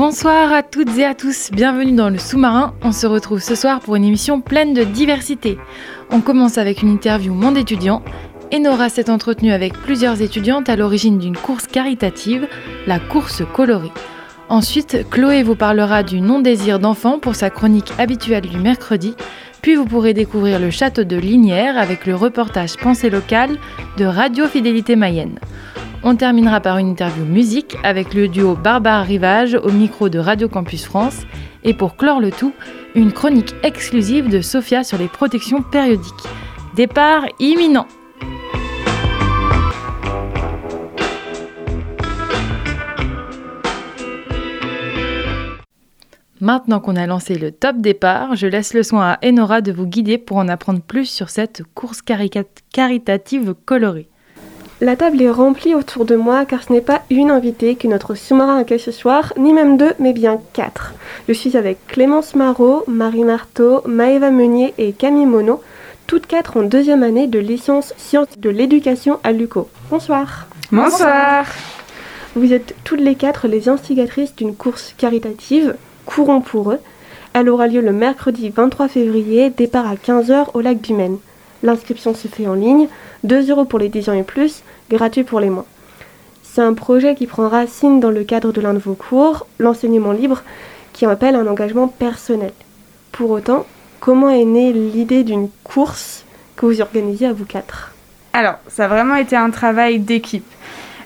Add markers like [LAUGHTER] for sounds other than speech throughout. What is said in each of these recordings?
Bonsoir à toutes et à tous, bienvenue dans le sous-marin. On se retrouve ce soir pour une émission pleine de diversité. On commence avec une interview monde étudiant. Enora s'est entretenue avec plusieurs étudiantes à l'origine d'une course caritative, la course colorée. Ensuite, Chloé vous parlera du non-désir d'enfant pour sa chronique habituelle du mercredi. Puis vous pourrez découvrir le château de Linière avec le reportage Pensée locale de Radio Fidélité Mayenne. On terminera par une interview musique avec le duo Barbare Rivage au micro de Radio Campus France. Et pour clore le tout, une chronique exclusive de Sophia sur les protections périodiques. Départ imminent Maintenant qu'on a lancé le top départ, je laisse le soin à Enora de vous guider pour en apprendre plus sur cette course caritative colorée. La table est remplie autour de moi car ce n'est pas une invitée que notre sous-marin accueille ce soir, ni même deux, mais bien quatre. Je suis avec Clémence Marot, Marie Marteau, Maëva Meunier et Camille Monod, toutes quatre en deuxième année de licence sciences de l'éducation à l'UCO. Bonsoir. Bonsoir. Vous êtes toutes les quatre les instigatrices d'une course caritative, Courons pour eux. Elle aura lieu le mercredi 23 février, départ à 15h au lac du Maine. L'inscription se fait en ligne, 2 euros pour les 10 ans et plus, gratuit pour les moins. C'est un projet qui prend racine dans le cadre de l'un de vos cours, l'enseignement libre, qui appelle un engagement personnel. Pour autant, comment est née l'idée d'une course que vous organisez à vous quatre? Alors, ça a vraiment été un travail d'équipe.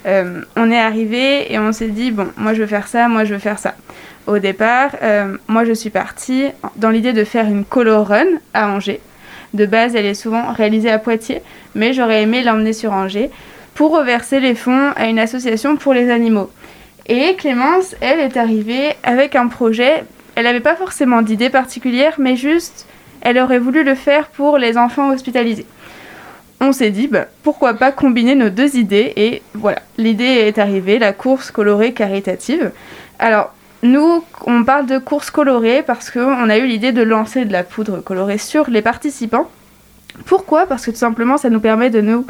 Euh, on est arrivé et on s'est dit, bon, moi je veux faire ça, moi je veux faire ça. Au départ, euh, moi je suis partie dans l'idée de faire une color run à Angers. De base, elle est souvent réalisée à Poitiers, mais j'aurais aimé l'emmener sur Angers pour reverser les fonds à une association pour les animaux. Et Clémence, elle, est arrivée avec un projet. Elle n'avait pas forcément d'idée particulière, mais juste, elle aurait voulu le faire pour les enfants hospitalisés. On s'est dit, bah, pourquoi pas combiner nos deux idées, et voilà, l'idée est arrivée, la course colorée caritative. Alors, nous, on parle de course colorée parce qu'on a eu l'idée de lancer de la poudre colorée sur les participants. Pourquoi? Parce que tout simplement, ça nous permet de nous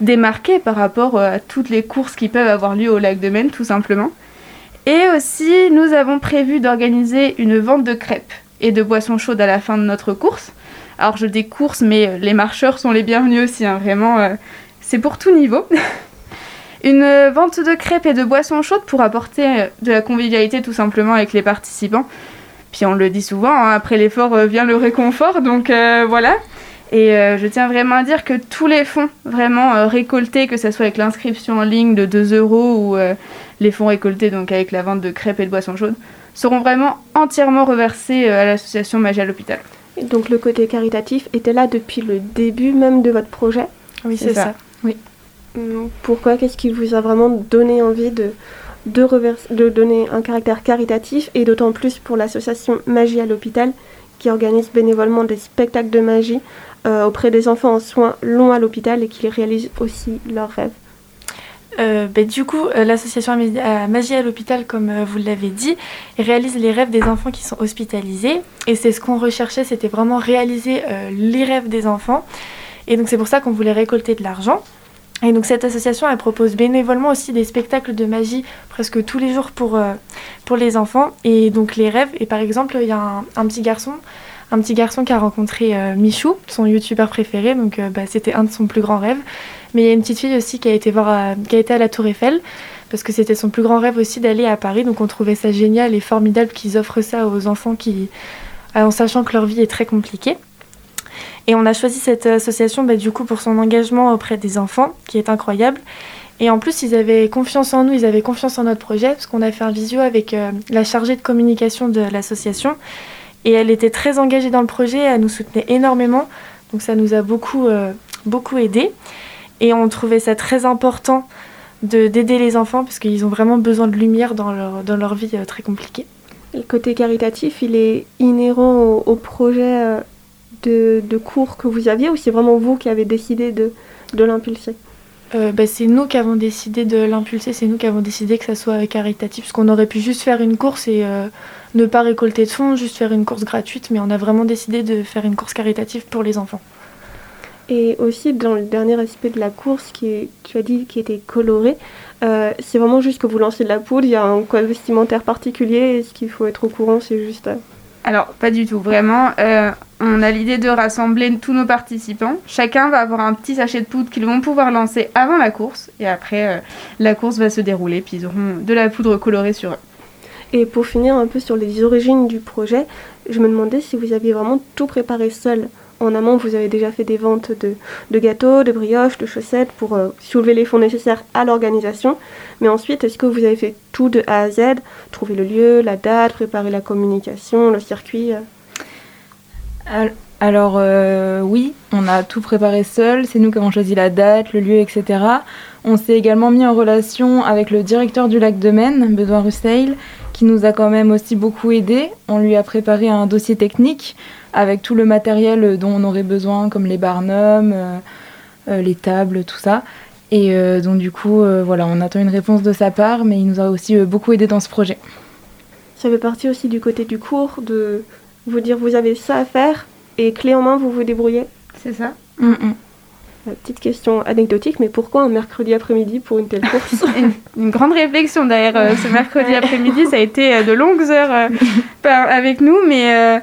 démarquer par rapport euh, à toutes les courses qui peuvent avoir lieu au lac de Maine, tout simplement. Et aussi, nous avons prévu d'organiser une vente de crêpes et de boissons chaudes à la fin de notre course. Alors, je dis course, mais les marcheurs sont les bienvenus aussi, hein, vraiment, euh, c'est pour tout niveau. [LAUGHS] Une vente de crêpes et de boissons chaudes pour apporter de la convivialité tout simplement avec les participants. Puis on le dit souvent, hein, après l'effort euh, vient le réconfort, donc euh, voilà. Et euh, je tiens vraiment à dire que tous les fonds vraiment récoltés, que ce soit avec l'inscription en ligne de 2 euros ou les fonds récoltés donc avec la vente de crêpes et de boissons chaudes, seront vraiment entièrement reversés à l'association Magie à l'hôpital. Donc le côté caritatif était là depuis le début même de votre projet? Oui, c'est ça. Oui. Hum, pourquoi? Qu'est-ce qui vous a vraiment donné envie de, de, donner un caractère caritatif et d'autant plus pour l'association Magie à l'hôpital qui organise bénévolement des spectacles de magie euh, auprès des enfants en soins longs à l'hôpital et qui réalisent aussi leurs rêves? Euh, ben, du coup, euh, l'association Magie à l'hôpital, comme vous l'avez dit, réalise les rêves des enfants qui sont hospitalisés. Et c'est ce qu'on recherchait, c'était vraiment réaliser les rêves des enfants. Et donc c'est pour ça qu'on voulait récolter de l'argent. Et donc cette association, elle propose bénévolement aussi des spectacles de magie presque tous les jours pour, euh, pour les enfants et donc les rêves. Et par exemple, il y a un, petit garçon, un petit garçon qui a rencontré euh, Michou, son youtubeur préféré, donc euh, bah, c'était un de son plus grands rêves. Mais il y a une petite fille aussi qui a été, voir qui a été à la Tour Eiffel parce que c'était son plus grand rêve aussi d'aller à Paris. Donc on trouvait ça génial et formidable qu'ils offrent ça aux enfants qui, en sachant que leur vie est très compliquée. Et on a choisi cette association bah, du coup pour son engagement auprès des enfants, qui est incroyable. Et en plus, ils avaient confiance en nous, ils avaient confiance en notre projet, parce qu'on a fait un visio avec euh, la chargée de communication de l'association. Et elle était très engagée dans le projet, elle nous soutenait énormément. Donc ça nous a beaucoup, euh, beaucoup aidé. Et on trouvait ça très important d'aider les enfants parce qu'ils ont vraiment besoin de lumière dans leur, dans leur vie très compliquée. Le côté caritatif, il est inhérent au, projet de, de, cours que vous aviez ou c'est vraiment vous qui avez décidé de, de l'impulser euh, bah, c'est nous qui avons décidé de l'impulser, c'est nous qui avons décidé que ça soit caritatif, parce qu'on aurait pu juste faire une course et euh, ne pas récolter de fonds, juste faire une course gratuite, mais on a vraiment décidé de faire une course caritative pour les enfants. Et aussi dans le dernier aspect de la course, qui tu as dit qui était coloré, euh, c'est vraiment juste que vous lancez de la poudre, il y a un code vestimentaire particulier, et ce qu'il faut être au courant, c'est juste... Alors, pas du tout, vraiment. Euh, on a l'idée de rassembler tous nos participants. Chacun va avoir un petit sachet de poudre qu'ils vont pouvoir lancer avant la course. Et après, euh, la course va se dérouler, puis ils auront de la poudre colorée sur eux. Et pour finir un peu sur les origines du projet, je me demandais si vous aviez vraiment tout préparé seul en amont, vous avez déjà fait des ventes de, gâteaux, de brioches, de chaussettes pour euh, soulever les fonds nécessaires à l'organisation. Mais ensuite, est-ce que vous avez fait tout de A à Z Trouver le lieu, la date, préparer la communication, le circuit euh? Alors euh, oui, on a tout préparé seul, c'est nous qui avons choisi la date, le lieu, etc. On s'est également mis en relation avec le directeur du lac de Maine, Benoît Russeil, qui nous a quand même aussi beaucoup aidé. On lui a préparé un dossier technique avec tout le matériel dont on aurait besoin, comme les barnums, euh, euh, les tables, tout ça. Et euh, donc du coup, voilà, on attend une réponse de sa part, mais il nous a aussi beaucoup aidé dans ce projet. Ça fait partie aussi du côté du cours, de vous dire vous avez ça à faire, et clé en main, vous vous débrouillez. C'est ça mm, mm. Petite question anecdotique, mais pourquoi un mercredi après-midi pour une telle course [LAUGHS] une, grande réflexion derrière ce mercredi après-midi, ça a été de longues heures [LAUGHS] avec nous, mais euh,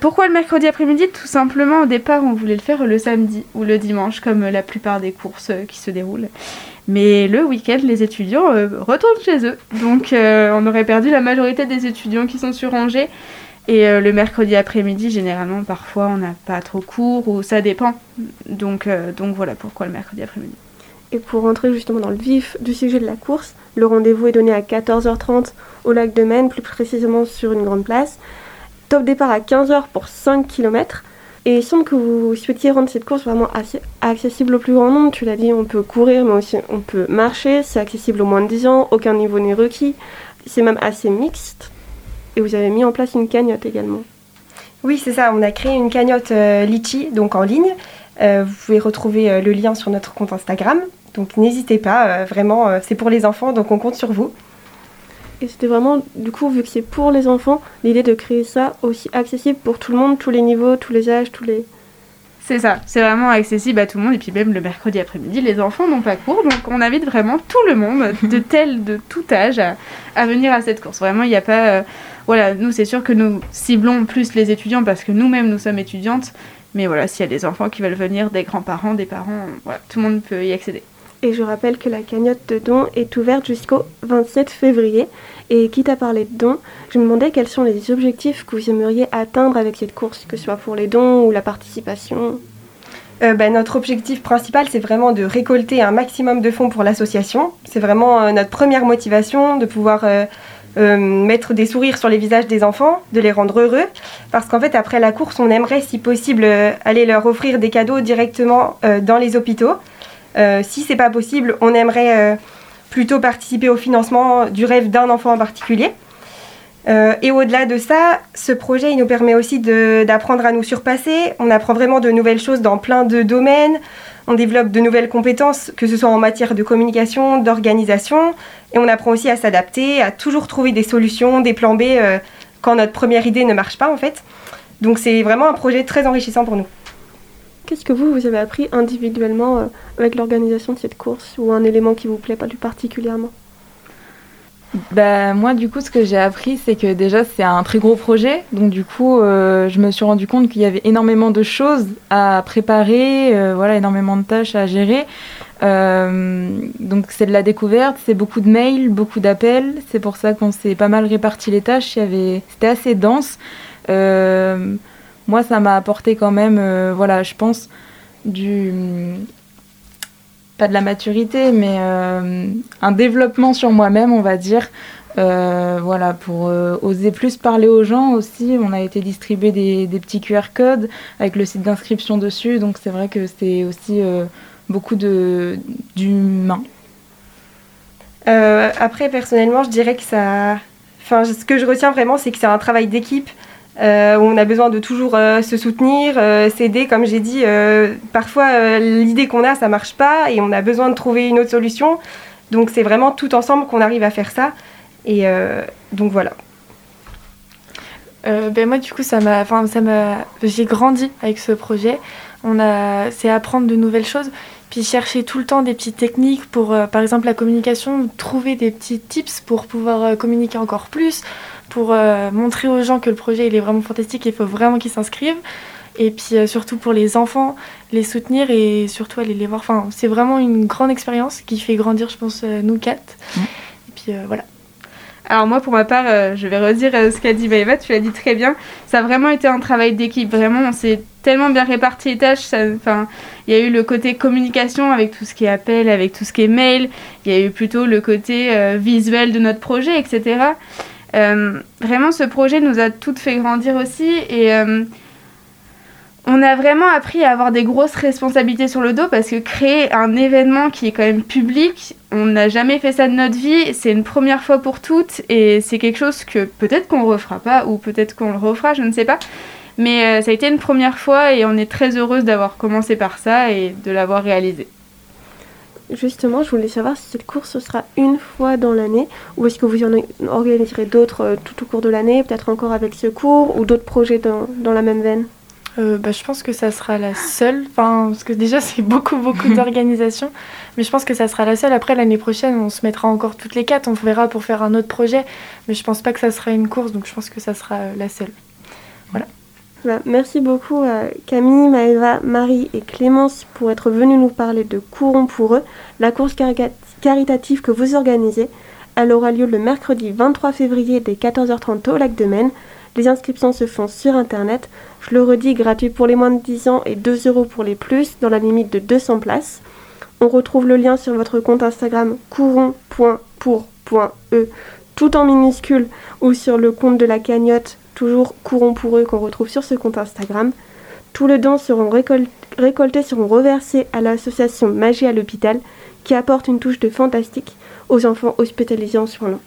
pourquoi le mercredi après-midi? Tout simplement, au départ, on voulait le faire le samedi ou le dimanche, comme la plupart des courses euh, qui se déroulent. Mais le week-end, les étudiants euh, retournent chez eux. Donc, on aurait perdu la majorité des étudiants qui sont sur Angers. Et le mercredi après-midi, généralement, parfois, on n'a pas trop cours ou ça dépend. Donc, donc voilà pourquoi le mercredi après-midi. Et pour rentrer justement dans le vif du sujet de la course, le rendez-vous est donné à 14h30 au lac de Maine, plus précisément sur une grande place. Top départ à 15h pour 5 km. Et il semble que vous souhaitiez rendre cette course vraiment accessible au plus grand nombre. Tu l'as dit, on peut courir, mais aussi on peut marcher. C'est accessible aux moins de 10 ans, aucun niveau n'est requis. C'est même assez mixte. Et vous avez mis en place une cagnotte également. Oui, c'est ça. On a créé une cagnotte euh, Litchi, donc en ligne. Euh, vous pouvez retrouver euh, le lien sur notre compte Instagram. Donc n'hésitez pas, vraiment, c'est pour les enfants, donc on compte sur vous. Et c'était vraiment, du coup, vu que c'est pour les enfants, l'idée de créer ça aussi accessible pour tout le monde, tous les niveaux, tous les âges, tous les... C'est ça, c'est vraiment accessible à tout le monde. Et puis même le mercredi après-midi, les enfants n'ont pas cours. Donc on invite vraiment tout le monde, de [LAUGHS] tel, de tout âge, à, venir à cette course. Vraiment, il n'y a pas... Euh, voilà, nous c'est sûr que nous ciblons plus les étudiants parce que nous-mêmes nous sommes étudiantes. Mais voilà, s'il y a des enfants qui veulent venir, des grands-parents, des parents, voilà, tout le monde peut y accéder. Et je rappelle que la cagnotte de dons est ouverte jusqu'au 27 février. Et quitte à parler de dons, je me demandais quels sont les objectifs que vous aimeriez atteindre avec cette course, que ce soit pour les dons ou la participation. Euh, ben, notre objectif principal, c'est vraiment de récolter un maximum de fonds pour l'association. C'est vraiment euh, notre première motivation de pouvoir euh, mettre des sourires sur les visages des enfants, de les rendre heureux. Parce qu'en fait, après la course, on aimerait, si possible, aller leur offrir des cadeaux directement dans les hôpitaux. Euh, si c'est pas possible, on aimerait euh, plutôt participer au financement du rêve d'un enfant en particulier. Euh, et au-delà de ça, ce projet il nous permet aussi d'apprendre à nous surpasser. On apprend vraiment de nouvelles choses dans plein de domaines. On développe de nouvelles compétences, que ce soit en matière de communication, d'organisation. Et on apprend aussi à s'adapter, à toujours trouver des solutions, des plans B quand notre première idée ne marche pas en fait. Donc c'est vraiment un projet très enrichissant pour nous. Qu'est-ce que vous, vous avez appris individuellement euh, avec l'organisation de cette course ou un élément qui vous plaît pas plus particulièrement? Bah, moi, du coup, ce que j'ai appris, c'est que déjà, c'est un très gros projet. Donc, du coup, euh, je me suis rendu compte qu'il y avait énormément de choses à préparer, euh, voilà, énormément de tâches à gérer. donc, c'est de la découverte, c'est beaucoup de mails, beaucoup d'appels. C'est pour ça qu'on s'est pas mal réparti les tâches. C'était assez dense moi, ça m'a apporté quand même, euh, voilà, je pense, du. pas de la maturité, mais euh, un développement sur moi-même, on va dire. Euh, voilà, pour oser plus parler aux gens aussi. On a été distribuer des, petits QR codes avec le site d'inscription dessus, donc c'est vrai que c'est aussi beaucoup d'humain. Après, personnellement, je dirais que ça. Enfin, ce que je retiens vraiment, c'est que c'est un travail d'équipe. Où on a besoin de toujours se soutenir, s'aider, comme j'ai dit. parfois, l'idée qu'on a, ça marche pas et on a besoin de trouver une autre solution. Donc, c'est vraiment tout ensemble qu'on arrive à faire ça. Et donc, voilà. Euh, ben moi, du coup, ça m'a, enfin, ça m'a, j'ai grandi avec ce projet. On a, c'est apprendre de nouvelles choses, puis chercher tout le temps des petites techniques pour, euh, par exemple, la communication, trouver des petits tips pour pouvoir euh, communiquer encore plus, pour montrer aux gens que le projet il est vraiment fantastique, il faut vraiment qu'ils s'inscrivent. Et puis surtout pour les enfants, les soutenir et surtout aller les voir. Enfin, c'est vraiment une grande expérience qui fait grandir, je pense, nous quatre. Mmh. Et puis voilà. Alors moi, pour ma part, euh, je vais redire euh, ce qu'a dit Maëva, tu l'as dit très bien. Ça a vraiment été un travail d'équipe. Vraiment, on s'est tellement bien réparti les tâches. Enfin, il y a eu le côté communication avec tout ce qui est appel, avec tout ce qui est mail. Il y a eu plutôt le côté euh, visuel de notre projet, etc. vraiment, ce projet nous a toutes fait grandir aussi. Et on a vraiment appris à avoir des grosses responsabilités sur le dos parce que créer un événement qui est quand même public, on n'a jamais fait ça de notre vie, c'est une première fois pour toutes et c'est quelque chose que peut-être qu'on refera pas ou peut-être qu'on le refera, je ne sais pas. Mais euh, ça a été une première fois et on est très heureuse d'avoir commencé par ça et de l'avoir réalisé. Justement, je voulais savoir si cette course sera une fois dans l'année ou est-ce que vous en organiserez d'autres euh, tout au cours de l'année, peut-être encore avec ce cours ou d'autres projets dans la même veine? Euh, bah, je pense que ça sera la seule, enfin, parce que déjà [LAUGHS] c'est beaucoup beaucoup [LAUGHS] d'organisation, mais je pense que ça sera la seule. Après l'année prochaine, on se mettra encore toutes les quatre, on verra pour faire un autre projet, mais je pense pas que ça sera une course, donc je pense que ça sera euh, la seule. Voilà. Bah, merci beaucoup à Camille, Maëva, Marie et Clémence pour être venus nous parler de Courons pour eux, la course caritative que vous organisez. Elle aura lieu le mercredi 23 février dès 14h30 au lac de Maine. Les inscriptions se font sur internet. Je le redis, gratuit pour les moins de 10 ans et 2 euros pour les plus, dans la limite de 200 places. On retrouve le lien sur votre compte Instagram courons.pour.e tout en minuscule ou sur le compte de la cagnotte toujours courons pour eux qu'on retrouve sur ce compte Instagram. Tous les dons seront récoltés seront reversés à l'association Magie à l'hôpital qui apporte une touche de fantastique aux enfants hospitalisés en soins longs.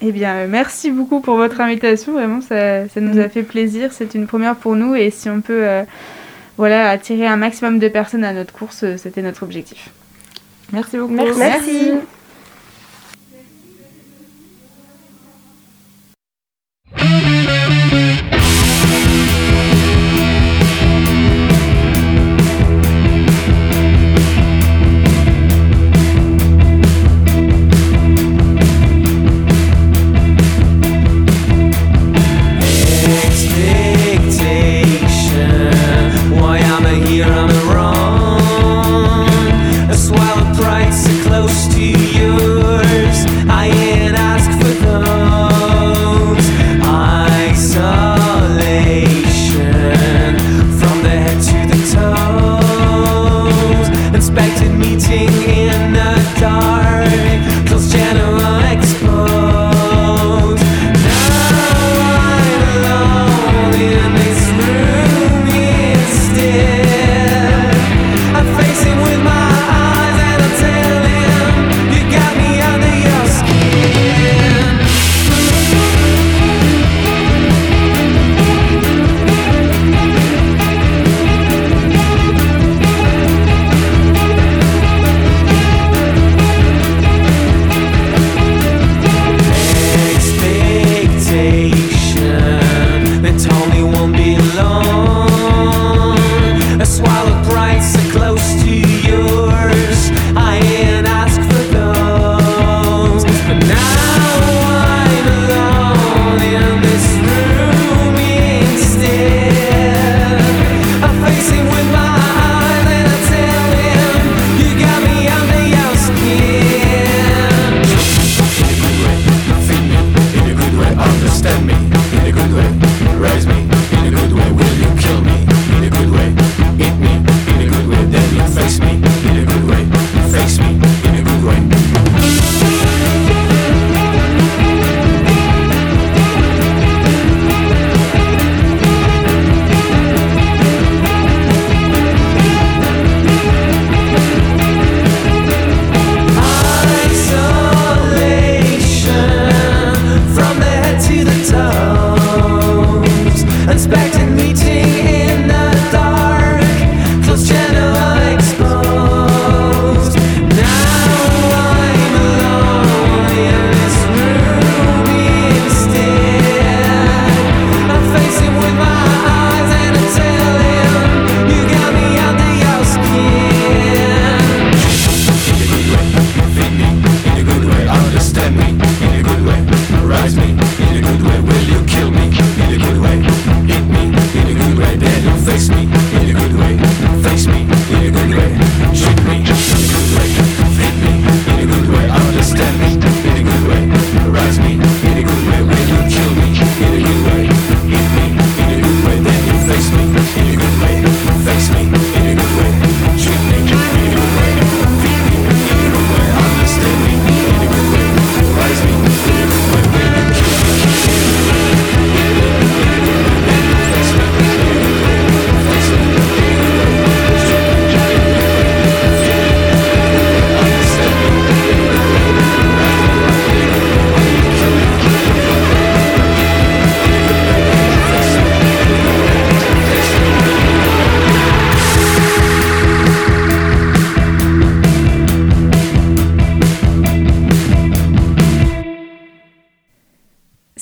Eh bien, euh, merci beaucoup pour votre invitation. Vraiment, ça, nous a fait plaisir. C'est une première pour nous. Et si on peut euh, voilà, attirer un maximum de personnes à notre course, euh, c'était notre objectif. Merci beaucoup. merci. here I'm wrong.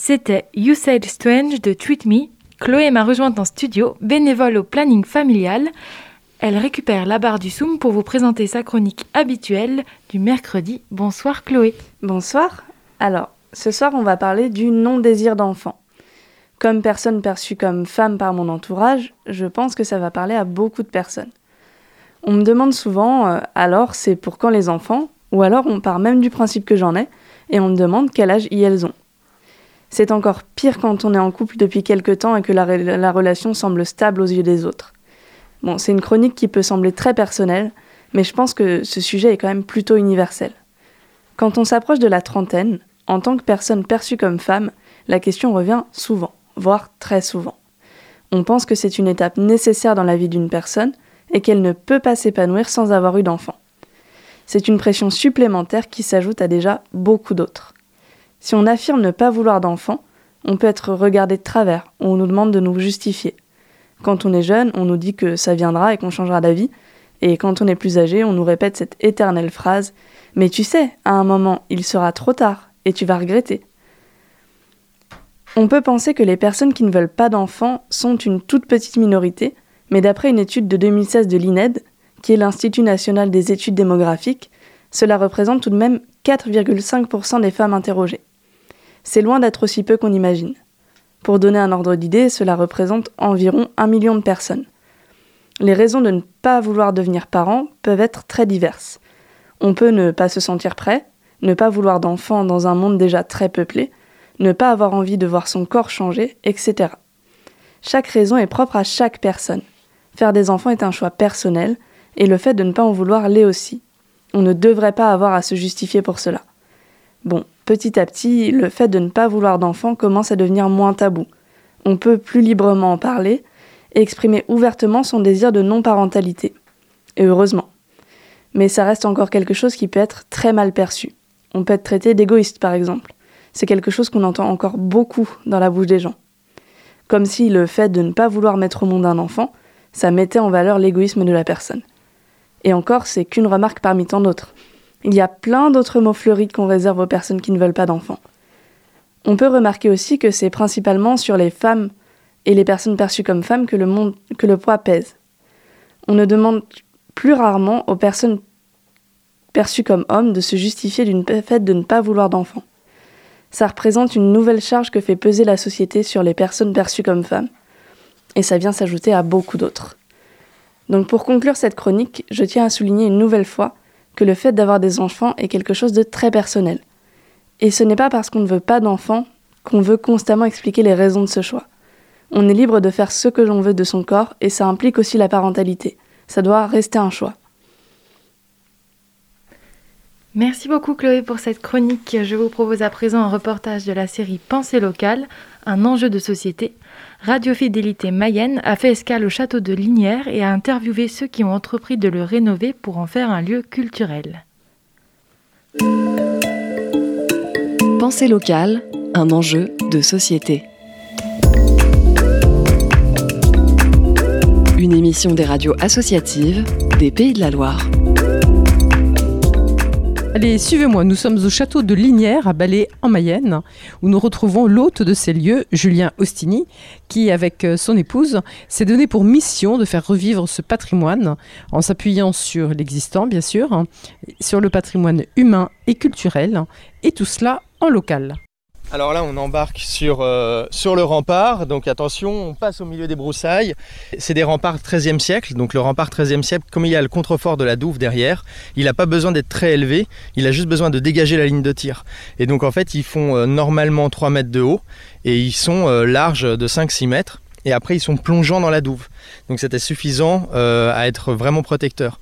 C'était You Said Strange de Tweet Me. Chloé m'a rejointe en studio, bénévole au planning familial. Elle récupère la barre du Zoom pour vous présenter sa chronique habituelle du mercredi. Bonsoir Chloé. Bonsoir. Alors, ce soir, on va parler du non-désir d'enfant. Comme personne perçue comme femme par mon entourage, je pense que ça va parler à beaucoup de personnes. On me demande souvent, euh, alors c'est pour quand les enfants? Ou alors on part même du principe que j'en ai, et on me demande quel âge elles ont. C'est encore pire quand on est en couple depuis quelque temps et que la, la relation semble stable aux yeux des autres. Bon, c'est une chronique qui peut sembler très personnelle, mais je pense que ce sujet est quand même plutôt universel. Quand on s'approche de la trentaine, en tant que personne perçue comme femme, la question revient souvent, voire très souvent. On pense que c'est une étape nécessaire dans la vie d'une personne et qu'elle ne peut pas s'épanouir sans avoir eu d'enfant. C'est une pression supplémentaire qui s'ajoute à déjà beaucoup d'autres. Si on affirme ne pas vouloir d'enfant, on peut être regardé de travers, on nous demande de nous justifier. Quand on est jeune, on nous dit que ça viendra et qu'on changera d'avis, et quand on est plus âgé, on nous répète cette éternelle phrase Mais tu sais, à un moment, il sera trop tard, et tu vas regretter. On peut penser que les personnes qui ne veulent pas d'enfants sont une toute petite minorité, mais d'après une étude de 2016 de l'INED, qui est l'Institut national des études démographiques, cela représente tout de même 4,5% des femmes interrogées. C'est loin d'être aussi peu qu'on imagine. Pour donner un ordre d'idée, cela représente environ un million de personnes. Les raisons de ne pas vouloir devenir parent peuvent être très diverses. On peut ne pas se sentir prêt, ne pas vouloir d'enfants dans un monde déjà très peuplé, ne pas avoir envie de voir son corps changer, etc. Chaque raison est propre à chaque personne. Faire des enfants est un choix personnel, et le fait de ne pas en vouloir l'est aussi. On ne devrait pas avoir à se justifier pour cela. Bon, petit à petit, le fait de ne pas vouloir d'enfants commence à devenir moins tabou. On peut plus librement en parler et exprimer ouvertement son désir de non-parentalité. Et heureusement. Mais ça reste encore quelque chose qui peut être très mal perçu. On peut être traité d'égoïste, par exemple. C'est quelque chose qu'on entend encore beaucoup dans la bouche des gens. Comme si le fait de ne pas vouloir mettre au monde un enfant, ça mettait en valeur l'égoïsme de la personne. Et encore, c'est qu'une remarque parmi tant d'autres. Il y a plein d'autres mots fleuris qu'on réserve aux personnes qui ne veulent pas d'enfants. On peut remarquer aussi que c'est principalement sur les femmes et les personnes perçues comme femmes que le, poids pèse. On ne demande plus rarement aux personnes perçues comme hommes de se justifier d'une fait de ne pas vouloir d'enfants. Ça représente une nouvelle charge que fait peser la société sur les personnes perçues comme femmes, et ça vient s'ajouter à beaucoup d'autres. Donc pour conclure cette chronique, je tiens à souligner une nouvelle fois que le fait d'avoir des enfants est quelque chose de très personnel. Et ce n'est pas parce qu'on ne veut pas d'enfants qu'on veut constamment expliquer les raisons de ce choix. On est libre de faire ce que l'on veut de son corps et ça implique aussi la parentalité. Ça doit rester un choix. Merci beaucoup Chloé pour cette chronique. Je vous propose à présent un reportage de la série Pensée locale, un enjeu de société. Radio Fidélité Mayenne a fait escale au château de Linière et a interviewé ceux qui ont entrepris de le rénover pour en faire un lieu culturel. Pensée locale, un enjeu de société. Une émission des radios associatives des Pays de la Loire. Allez, suivez-moi, nous sommes au château de Linière à Balai en Mayenne, où nous retrouvons l'hôte de ces lieux, Julien Ostini, qui, avec euh, son épouse, s'est donné pour mission de faire revivre ce patrimoine en s'appuyant sur l'existant, bien sûr, hein, sur le patrimoine humain et culturel, et tout cela en local. Alors là, on embarque sur, euh, sur le rempart. Donc attention, on passe au milieu des broussailles. C'est des remparts 13e siècle. Donc le rempart 13e siècle, comme il y a le contrefort de la douve derrière, il n'a pas besoin d'être très élevé. Il a juste besoin de dégager la ligne de tir. Et donc en fait, ils font euh, normalement 3 mètres de haut et ils sont euh, larges de 5-6 mètres. Et après, ils sont plongeants dans la douve. Donc c'était suffisant à être vraiment protecteur.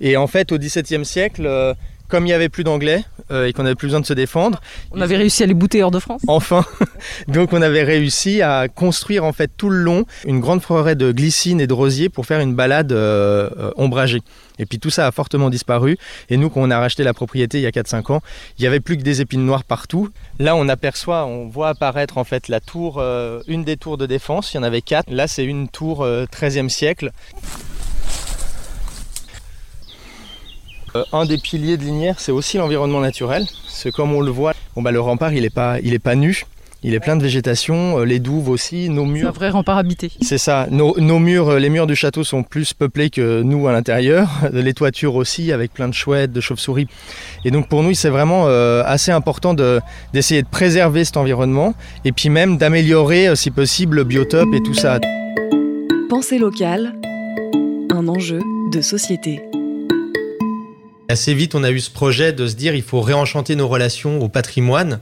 Et en fait, au XVIIe siècle, comme il n'y avait plus d'anglais euh, et qu'on n'avait plus besoin de se défendre. On avait réussi à les bouter hors de France Enfin [LAUGHS] Donc on avait réussi à construire en fait tout le long une grande forêt de glycines et de rosiers pour faire une balade euh, euh, ombragée. Et puis tout ça a fortement disparu. Et nous, quand on a racheté la propriété il y a 4-5 ans, il n'y avait plus que des épines noires partout. Là, on aperçoit, on voit apparaître en fait la tour, une des tours de défense. Il y en avait quatre. Là, c'est une tour 13e siècle. Euh, un des piliers de Linière, c'est aussi l'environnement naturel. C'est comme on le voit, bon bah, le rempart, il n'est pas, il est pas nu. Il est plein de végétation, les douves aussi, nos murs. C'est un vrai rempart habité. C'est ça. Nos, nos, murs, les murs du château sont plus peuplés que nous à l'intérieur. [LAUGHS] Les toitures aussi, avec plein de chouettes, de chauves-souris. Et donc pour nous, c'est vraiment assez important d'essayer de, de préserver cet environnement et puis même d'améliorer, si possible, le biotope et tout ça. Pensée locale, un enjeu de société. Assez vite, on a eu ce projet de se dire il faut réenchanter nos relations au patrimoine.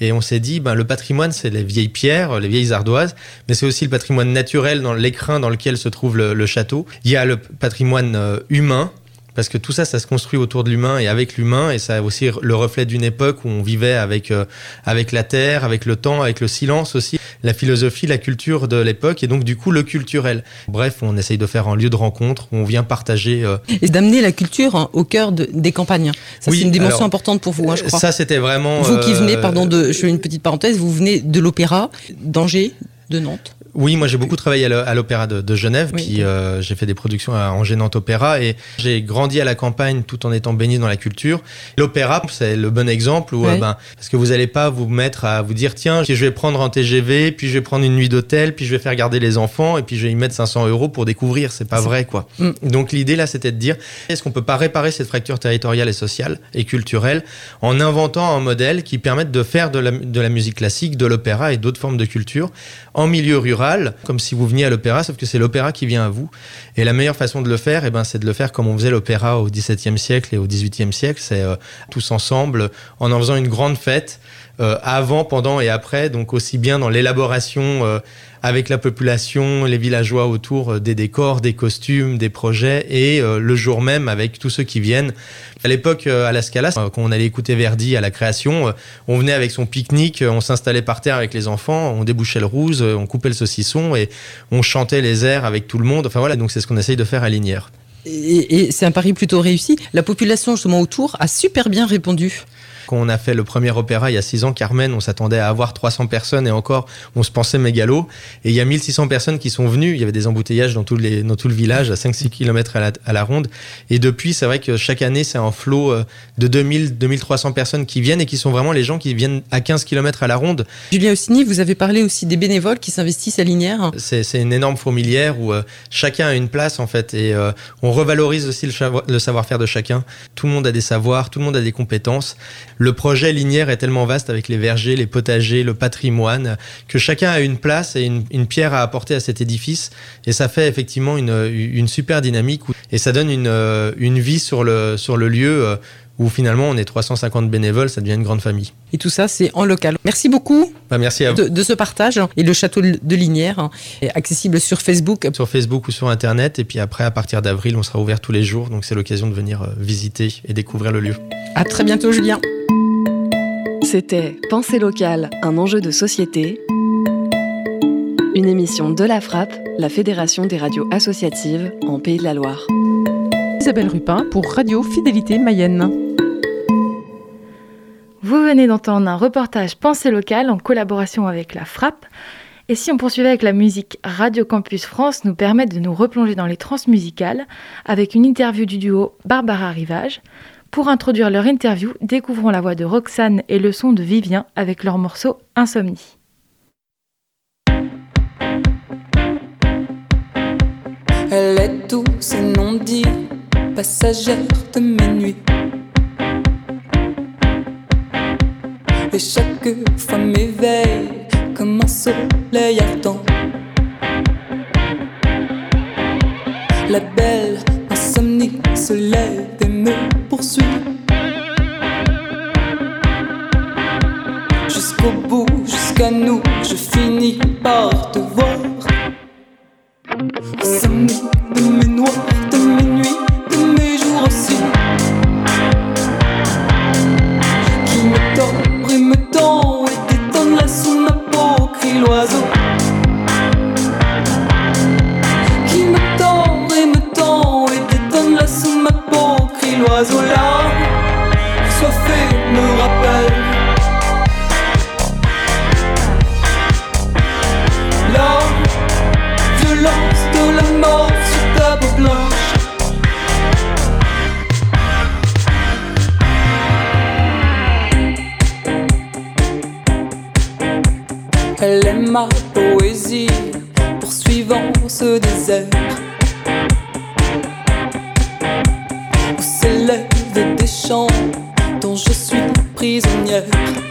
Et on s'est dit, ben, le patrimoine, c'est les vieilles pierres, les vieilles ardoises, mais c'est aussi le patrimoine naturel dans l'écrin dans lequel se trouve le, le, château. Il y a le patrimoine euh, humain, parce que tout ça, ça se construit autour de l'humain et avec l'humain, et ça a aussi le reflet d'une époque où on vivait avec, euh, avec la terre, avec le temps, avec le silence aussi, la philosophie, la culture de l'époque, et donc du coup le culturel. Bref, on essaye de faire un lieu de rencontre où on vient partager. Euh... Et d'amener la culture hein, au cœur de, des campagnes. Ça, oui, c'est une dimension alors, importante pour vous, hein, je crois. Ça, c'était vraiment. Vous qui venez, euh, pardon, de, je fais une petite parenthèse, vous venez de l'opéra d'Angers, de Nantes. Oui, moi j'ai beaucoup travaillé à l'Opéra de, de, Genève, oui. puis euh, j'ai fait des productions à Angers Nantes Opéra et j'ai grandi à la campagne tout en étant baigné dans la culture. L'opéra, c'est le bon exemple où, Ouais. euh, ben, parce que vous n'allez pas vous mettre à vous dire tiens, je vais prendre un TGV, puis je vais prendre une nuit d'hôtel, puis je vais faire garder les enfants et puis je vais y mettre 500 euros pour découvrir. C'est pas vrai quoi. Mm. Donc l'idée là, c'était de dire est-ce qu'on peut pas réparer cette fracture territoriale et sociale et culturelle en inventant un modèle qui permette de faire de la, de la musique classique, de l'opéra et d'autres formes de culture en milieu rural, comme si vous veniez à l'opéra, sauf que c'est l'opéra qui vient à vous. Et la meilleure façon de le faire, eh ben, c'est de le faire comme on faisait l'opéra au XVIIe siècle et au XVIIIe siècle, c'est euh, tous ensemble, en en faisant une grande fête, euh, avant, pendant et après, donc aussi bien dans l'élaboration euh, avec la population, les villageois autour euh, des décors, des costumes, des projets, et euh, le jour même avec tous ceux qui viennent. À l'époque, à la Scala, quand on allait écouter Verdi à la création, euh, on venait avec son pique-nique, on s'installait par terre avec les enfants, on débouchait le rouge, on coupait le saucisson et on chantait les airs avec tout le monde. Enfin voilà, donc c'est ce qu'on essaye de faire à Linière. Et, et c'est un pari plutôt réussi. La population justement autour a super bien répondu. Quand on a fait le premier opéra il y a 6 ans, Carmen, on s'attendait à avoir 300 personnes et encore, on se pensait mégalo. Et il y a 1600 personnes qui sont venues. Il y avait des embouteillages dans tout, les, dans tout le village, à 5-6 km à la, à la ronde. Et depuis, c'est vrai que chaque année, c'est un flot euh, de 2000-2300 personnes qui viennent et qui sont vraiment les gens qui viennent à 15 km à la ronde. Julien Ossini, vous avez parlé aussi des bénévoles qui s'investissent à Linière. C'est une énorme fourmilière où euh, chacun a une place en fait et euh, on revalorise aussi le savoir-faire de chacun. Tout le monde a des savoirs, tout le monde a des compétences. Le projet Linière est tellement vaste avec les vergers, les potagers, le patrimoine que chacun a une place et une, une pierre à apporter à cet édifice et ça fait effectivement une, une super dynamique et ça donne une, euh, une vie sur le, sur le lieu euh, où finalement on est 350 bénévoles, ça devient une grande famille. Et tout ça, c'est en local. Merci beaucoup Bah, merci à vous. de, de ce partage. Et le château de Linière hein, est accessible sur Facebook. sur Facebook ou sur Internet. Et puis après, à partir d'avril, on sera ouvert tous les jours. Donc c'est l'occasion de venir euh, visiter et découvrir le lieu. À très bientôt, Julien. C'était Pensée locale, un enjeu de société. Une émission de la Frappe, la Fédération des radios associatives en Pays de la Loire. Isabelle Rupin pour Radio Fidélité Mayenne. Vous venez d'entendre un reportage Pensée locale en collaboration avec la Frappe. Et si on poursuivait avec la musique, Radio Campus France nous permet de nous replonger dans les transmusicales avec une interview du duo Barbara Rivage. Pour introduire leur interview, découvrons la voix de Roxane et le son de Vivien avec leur morceau Insomnie. Elle est douce et non dit, passagère de mes nuits. Et chaque fois m'éveille comme un soleil ardent. La belle se lève et me poursuit. Jusqu'au bout, jusqu'à nous, je finis par te voir. Insomnie de mes noirs, de mes nuits, de mes jours aussi. Qui me tord et me tend et détonne là sous ma peau, crie l'oiseau. pas aux larmes, me rappelle. La violence de la mort sur ta peau blanche. Elle aime ma poésie, poursuivant ce désert. yeah.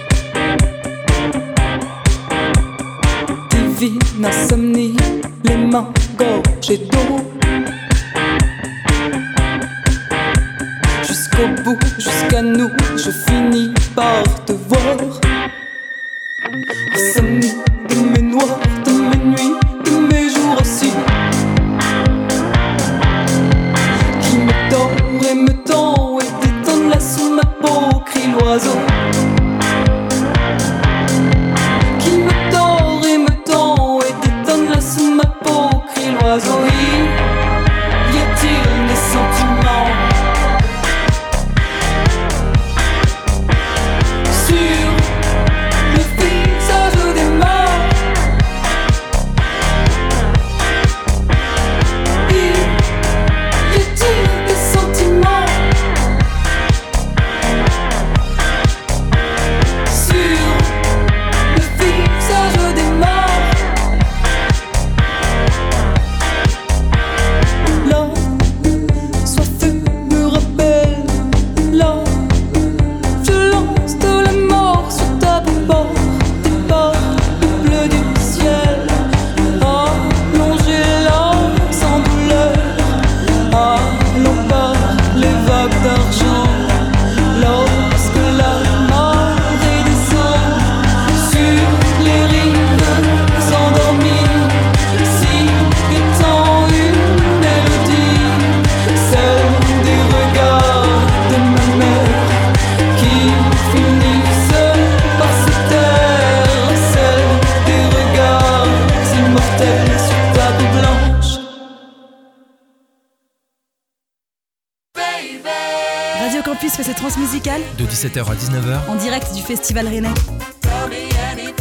17h à 19h, en direct du Festival Rennais.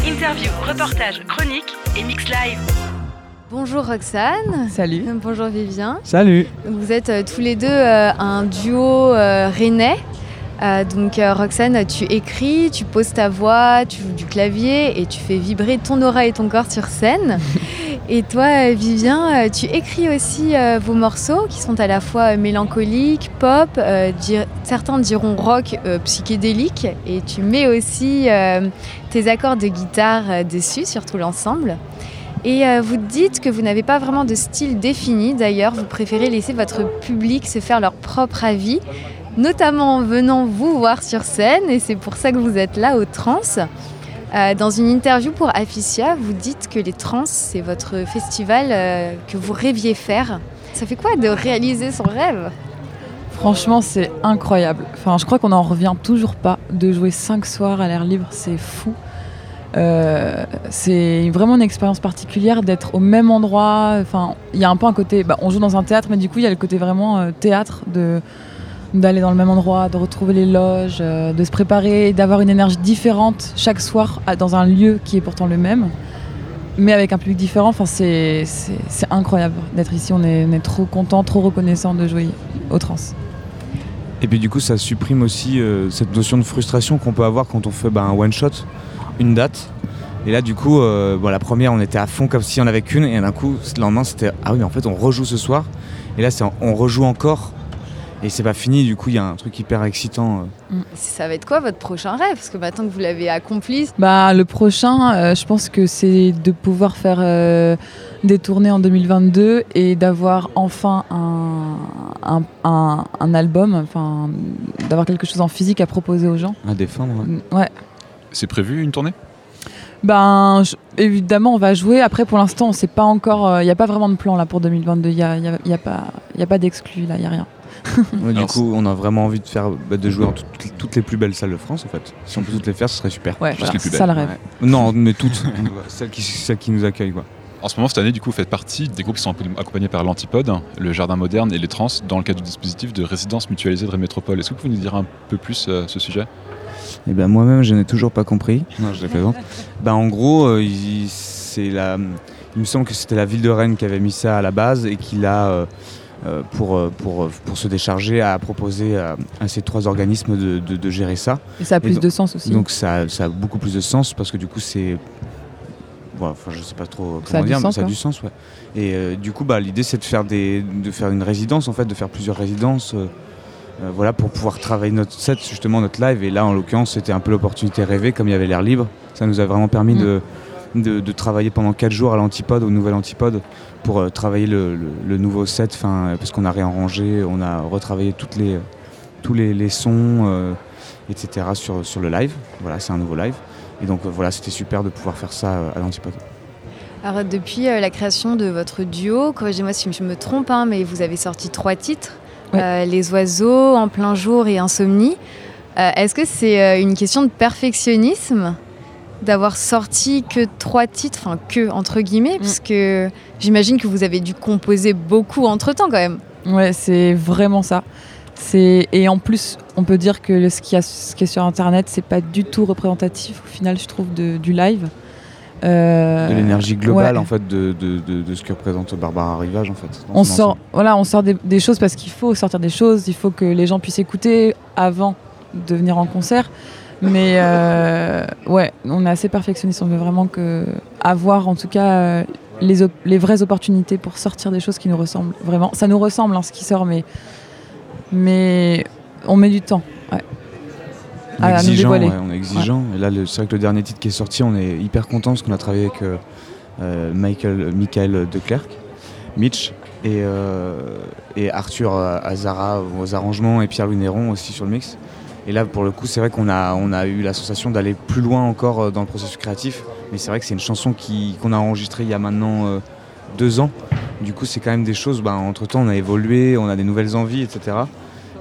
Interview, reportage, chronique et mix live. Bonjour Roxane. Salut. Bonjour Vivien. Salut. Donc, vous êtes euh, tous les deux euh, un duo euh, rennais. Euh, donc euh, Roxane, tu écris, tu poses ta voix, tu joues du clavier et tu fais vibrer ton aura et ton corps sur scène. [LAUGHS] et toi, Vivien, euh, tu écris aussi euh, vos morceaux qui sont à la fois euh, mélancoliques, pop, certains diront rock psychédélique, et tu mets aussi tes accords de guitare dessus, sur tout l'ensemble. Et vous dites que vous n'avez pas vraiment de style défini, d'ailleurs, vous préférez laisser votre public se faire leur propre avis, notamment en venant vous voir sur scène, et c'est pour ça que vous êtes là au Trans. Euh, dans une interview pour Afficia, vous dites que les Trans, c'est votre festival euh, que vous rêviez faire. Ça fait quoi de réaliser son rêve? Franchement, c'est incroyable. Enfin, je crois qu'on n'en revient toujours pas de jouer cinq soirs à l'air libre, c'est fou. Euh, c'est vraiment une expérience particulière d'être au même endroit. Enfin, il y a un peu un côté. bah, on joue dans un théâtre, mais du coup, il y a le côté vraiment théâtre de d'aller dans le même endroit, de retrouver les loges, euh, de se préparer, d'avoir une énergie différente chaque soir dans un lieu qui est pourtant le même, mais avec un public différent. Enfin, c'est incroyable d'être ici. On est, on est trop content, trop reconnaissant de jouer au Trans. Et puis du coup, ça supprime aussi euh, cette notion de frustration qu'on peut avoir quand on fait bah, un one shot, une date. Et là, du coup, euh, bon, la première, on était à fond comme si on avait qu'une, et d'un coup, le lendemain, c'était ah oui, mais en fait, on rejoue ce soir. Et là, on rejoue encore, et c'est pas fini. Du coup, il y a un truc hyper excitant. euh. Ça va être quoi votre prochain rêve? Parce que maintenant que vous l'avez accompli, Bah, le prochain, euh, je pense que c'est de pouvoir faire euh, des tournées en 2022 et d'avoir enfin un, un, un- un album, enfin, d'avoir quelque chose en physique à proposer aux gens. À défendre. Ouais. C'est prévu une tournée? Ben, je- évidemment, on va jouer. Après, pour l'instant, on sait pas encore. Il n'y a pas vraiment de plan là pour 2022. Il n'y a, y a- y a pas, y a pas d'exclus là, il n'y a rien. [LAUGHS] Ouais, du coup, on a vraiment envie de faire bah, de jouer dans toutes, toutes les plus belles salles de France, en fait. Si on peut toutes les faire, ce serait super. Ouais, voilà, les plus c'est ça, belles. le rêve. Ouais. Non, mais toutes. [LAUGHS] celles, qui, celles qui nous accueillent, quoi. En ce moment, cette année, du coup, vous faites partie des groupes qui sont accompagnés par l'Antipode, le Jardin Moderne et les Trans dans le cadre du dispositif de résidence mutualisée de Rémétropole. Est-ce que vous pouvez nous dire un peu plus euh, ce sujet? Eh ben moi-même, je n'ai toujours pas compris. Non, je [LAUGHS] ben, en gros, euh, il, c'est la, il me semble que c'était la ville de Rennes qui avait mis ça à la base et qui l'a, euh, pour, euh, pour, euh, pour se décharger, a proposé à, à ces trois organismes de, de- de gérer ça. Et ça a plus donc- de sens aussi. Donc ça, ça a beaucoup plus de sens parce que du coup, c'est voilà, enfin, je sais pas trop comment dire, mais sens, ça a du sens, ouais. Et euh, du coup, bah, l'idée c'est de faire des, de faire une résidence en fait, de faire plusieurs résidences, euh, euh, voilà, pour pouvoir travailler notre set, justement notre live. Et là, en l'occurrence, c'était un peu l'opportunité rêvée, comme il y avait l'air libre. Ça nous a vraiment permis Mm. de, de, de travailler pendant 4 jours à l'antipode, au nouvel antipode, pour euh, travailler le, le- le nouveau set, euh, parce qu'on a réarrangé, on a retravaillé toutes les, tous les, les sons, euh, etc. Sur, sur le live. Voilà, c'est un nouveau live. Et donc euh, voilà, c'était super de pouvoir faire ça à l'antipode. Alors depuis euh, la création de votre duo, corrigez-moi si je me trompe, hein, mais vous avez sorti trois titres, euh, Les oiseaux, En plein jour et Insomnie. Euh, Est-ce que c'est euh, une question de perfectionnisme? D'avoir sorti que trois titres, enfin que entre guillemets, parce que j'imagine que vous avez dû composer beaucoup entre-temps quand même. Ouais, c'est vraiment ça. C'est et en plus, on peut dire que ce qui, a- ce qui est sur internet, c'est pas du tout représentatif au final, je trouve, de, du live. Euh, de l'énergie globale ouais. en fait de, de, de, de ce que représente Barbara Rivage en fait. On sort, voilà, on sort des, des choses parce qu'il faut sortir des choses. Il faut que les gens puissent écouter avant de venir en concert. Mais euh, ouais, on est assez perfectionniste. On veut vraiment que avoir, en tout cas, euh, les, op- les vraies opportunités pour sortir des choses qui nous ressemblent vraiment. Ça nous ressemble hein, ce qui sort, mais mais on met du temps. Ouais. On est à exigeant, ouais, on est exigeant. Et là, c'est vrai que le dernier titre qui est sorti, on est hyper content parce qu'on a travaillé avec euh, euh, Michael, Michael Declercq, Mitch et, euh, et Arthur Azara aux arrangements et Pierre-Louis Néron aussi sur le mix. Et là, pour le coup, c'est vrai qu'on a, on a eu la sensation d'aller plus loin encore euh, dans le processus créatif. Mais c'est vrai que c'est une chanson qu'on a enregistrée il y a maintenant euh, deux ans. Du coup, c'est quand même des choses, bah, entre-temps, on a évolué, on a des nouvelles envies, etc.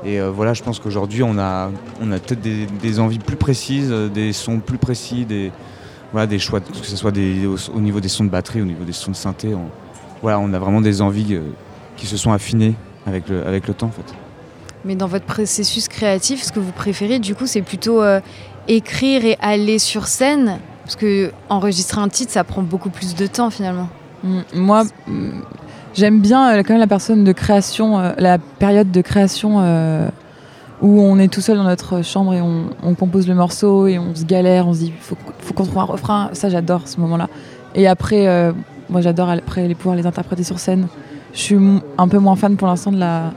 Et euh, voilà, je pense qu'aujourd'hui, on a, on a peut-être des, envies plus précises, des sons plus précis, des, voilà, des choix, que ce soit des, au, au niveau des sons de batterie, au niveau des sons de synthé. On, voilà, on a vraiment des envies qui se sont affinées avec le, avec le temps, en fait. Mais dans votre processus créatif, ce que vous préférez, du coup, c'est plutôt euh, écrire et aller sur scène Parce que enregistrer un titre, ça prend beaucoup plus de temps finalement. Mm, Moi, mm, j'aime bien euh, quand même la personne de création, euh, la période de création où on est tout seul dans notre chambre et on, compose le morceau et on se galère, on se dit faut, faut qu'on trouve un refrain. Ça, j'adore ce moment-là. Et après, moi, j'adore après les pouvoir les interpréter sur scène. Je suis un peu moins fan pour l'instant de la,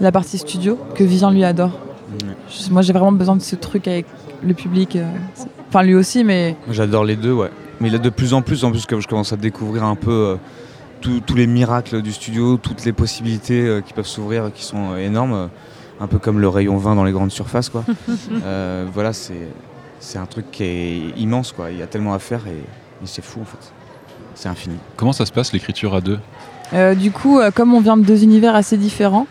la partie studio que Vivien lui adore. Je- Moi, j'ai vraiment besoin de ce truc avec le public. euh, Enfin, lui aussi, mais J'adore les deux, ouais. Mais là, de plus en plus, en plus que je commence à découvrir un peu euh, tous- tous les miracles du studio, toutes les possibilités euh, qui peuvent s'ouvrir, qui sont euh, énormes, euh, un peu comme le rayon 20 dans les grandes surfaces, quoi. [LAUGHS] Euh, voilà, c'est c'est un truc qui est immense, quoi. Il y a tellement à faire et, et c'est fou, en fait. C'est infini. Comment ça se passe l'écriture à deux? Euh, du coup, euh, comme on vient de deux univers assez différents,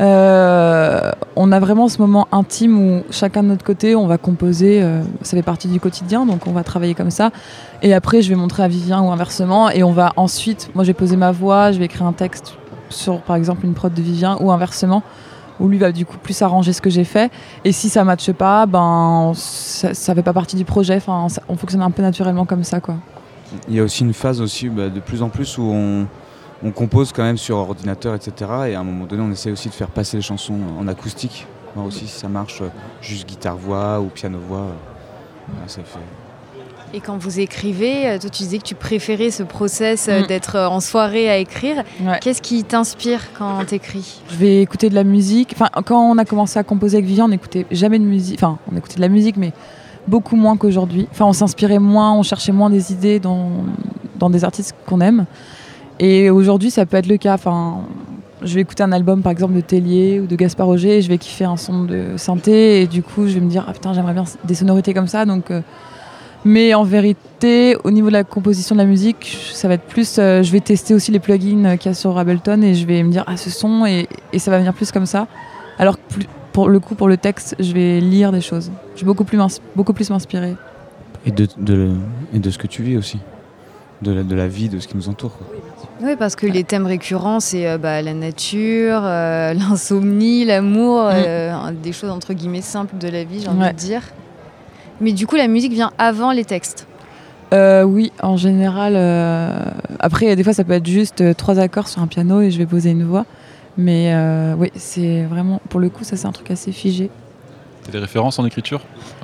euh, on a vraiment ce moment intime où chacun de notre côté, on va composer. euh, ça fait partie du quotidien, donc on va travailler comme ça. Et après, je vais montrer à Vivien ou inversement. Et on va ensuite, moi, je vais poser ma voix, je vais écrire un texte sur, par exemple, une prod de Vivien ou inversement, où lui va du coup plus arranger ce que j'ai fait. Et si ça matche pas, ben ça, ça fait pas partie du projet. Enfin, on fonctionne un peu naturellement comme ça, quoi. Il y a aussi une phase aussi bah, de plus en plus où on, on compose quand même sur ordinateur, etc. Et à un moment donné, on essaie aussi de faire passer les chansons en acoustique, voir aussi si ça marche, euh, juste guitare-voix ou piano-voix. euh, voilà, ça fait... Et quand vous écrivez, euh, toi tu disais que tu préférais ce process Mm. d'être en soirée à écrire. Ouais. Qu'est-ce qui t'inspire quand t'écris? Je vais écouter de la musique. Enfin, quand on a commencé à composer avec Vivien, on n'écoutait jamais de musique. Enfin, on écoutait de la musique, mais beaucoup moins qu'aujourd'hui. Enfin, on s'inspirait moins, on cherchait moins des idées dans, dans des artistes qu'on aime. Et aujourd'hui, ça peut être le cas. Enfin, je vais écouter un album, par exemple, de Tellier ou de Gaspard Roger, et je vais kiffer un son de synthé, et du coup, je vais me dire, ah putain, j'aimerais bien des sonorités comme ça. Donc, euh, mais en vérité, au niveau de la composition de la musique, ça va être plus. euh, je vais tester aussi les plugins qu'il y a sur Ableton et je vais me dire, ah, ce son, et, et ça va venir plus comme ça. Alors que plus- pour le coup, pour le texte, je vais lire des choses. Je vais beaucoup plus m'ins- beaucoup plus m'inspirer. Et de, de- et de ce que tu vis aussi. De la, de la vie, de ce qui nous entoure. quoi. Oui, parce que les thèmes récurrents, c'est euh, bah, la nature, euh, [LAUGHS] l'insomnie, l'amour, euh, des choses entre guillemets simples de la vie, j'ai envie Ouais. de dire. Mais du coup, la musique vient avant les textes. Oui, en général. Après, des fois, ça peut être juste trois accords sur un piano et je vais poser une voix. Mais oui, c'est vraiment. Pour le coup, ça, c'est un truc assez figé. T'as des références en écriture